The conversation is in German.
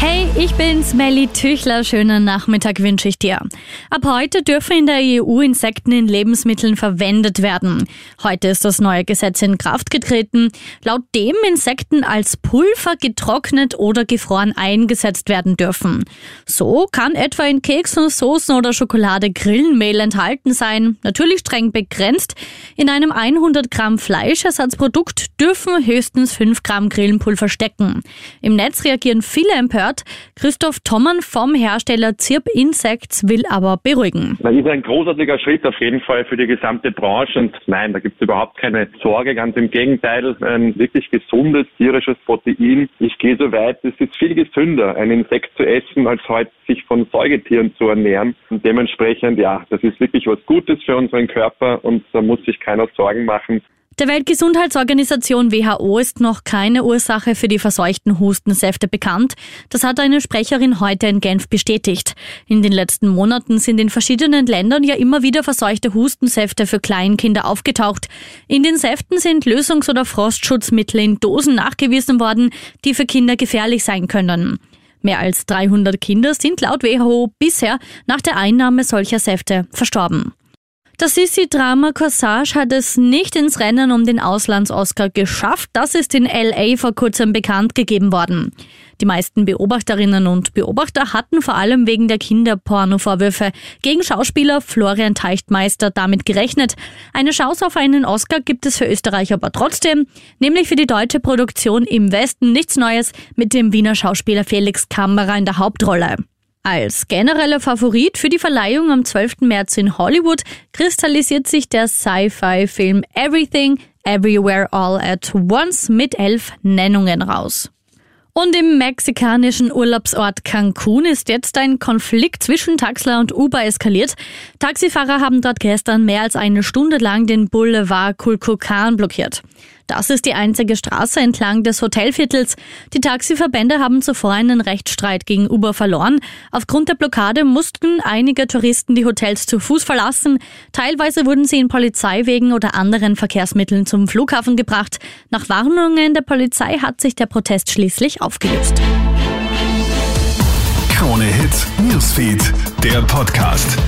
Hey, ich bin's, Melly Tüchler. Schönen Nachmittag wünsche ich dir. Ab heute dürfen in der EU Insekten in Lebensmitteln verwendet werden. Heute ist das neue Gesetz in Kraft getreten, laut dem Insekten als Pulver getrocknet oder gefroren eingesetzt werden dürfen. So kann etwa in Keksen, Soßen oder Schokolade Grillenmehl enthalten sein, natürlich streng begrenzt. In einem 100 Gramm Fleischersatzprodukt dürfen höchstens 5 Gramm Grillenpulver stecken. Im Netz reagieren viele empört gehört. Christoph Tommen vom Hersteller Zirp Insects will aber beruhigen. Das ist ein großartiger Schritt auf jeden Fall für die gesamte Branche und nein, da gibt es überhaupt keine Sorge, ganz im Gegenteil, ein wirklich gesundes tierisches Protein. Ich gehe so weit, es ist viel gesünder, ein Insekt zu essen, als heute sich von Säugetieren zu ernähren. Und dementsprechend, ja, das ist wirklich was Gutes für unseren Körper und da muss sich keiner Sorgen machen. Der Weltgesundheitsorganisation WHO ist noch keine Ursache für die verseuchten Hustensäfte bekannt. Das hat eine Sprecherin heute in Genf bestätigt. In den letzten Monaten sind in verschiedenen Ländern ja immer wieder verseuchte Hustensäfte für Kleinkinder aufgetaucht. In den Säften sind Lösungs- oder Frostschutzmittel in Dosen nachgewiesen worden, die für Kinder gefährlich sein können. Mehr als 300 Kinder sind laut WHO bisher nach der Einnahme solcher Säfte verstorben. Das Sissi-Drama Corsage hat es nicht ins Rennen um den Auslands-Oscar geschafft. Das ist in LA vor kurzem bekannt gegeben worden. Die meisten Beobachterinnen und Beobachter hatten vor allem wegen der Kinderporno-Vorwürfe gegen Schauspieler Florian Teichtmeister damit gerechnet. Eine Chance auf einen Oscar gibt es für Österreich aber trotzdem, nämlich für die deutsche Produktion im Westen nichts Neues mit dem Wiener Schauspieler Felix Kammerer in der Hauptrolle. Als genereller Favorit für die Verleihung am 12. März in Hollywood kristallisiert sich der Sci-Fi-Film Everything, Everywhere, All at Once mit elf Nennungen raus. Und im mexikanischen Urlaubsort Cancun ist jetzt ein Konflikt zwischen Taxler und Uber eskaliert. Taxifahrer haben dort gestern mehr als eine Stunde lang den Boulevard Kulkukan blockiert. Das ist die einzige Straße entlang des Hotelviertels. Die Taxiverbände haben zuvor einen Rechtsstreit gegen Uber verloren. Aufgrund der Blockade mussten einige Touristen die Hotels zu Fuß verlassen. Teilweise wurden sie in Polizeiwegen oder anderen Verkehrsmitteln zum Flughafen gebracht. Nach Warnungen der Polizei hat sich der Protest schließlich aufgelöst. Krone Hits, Newsfeed, der Podcast.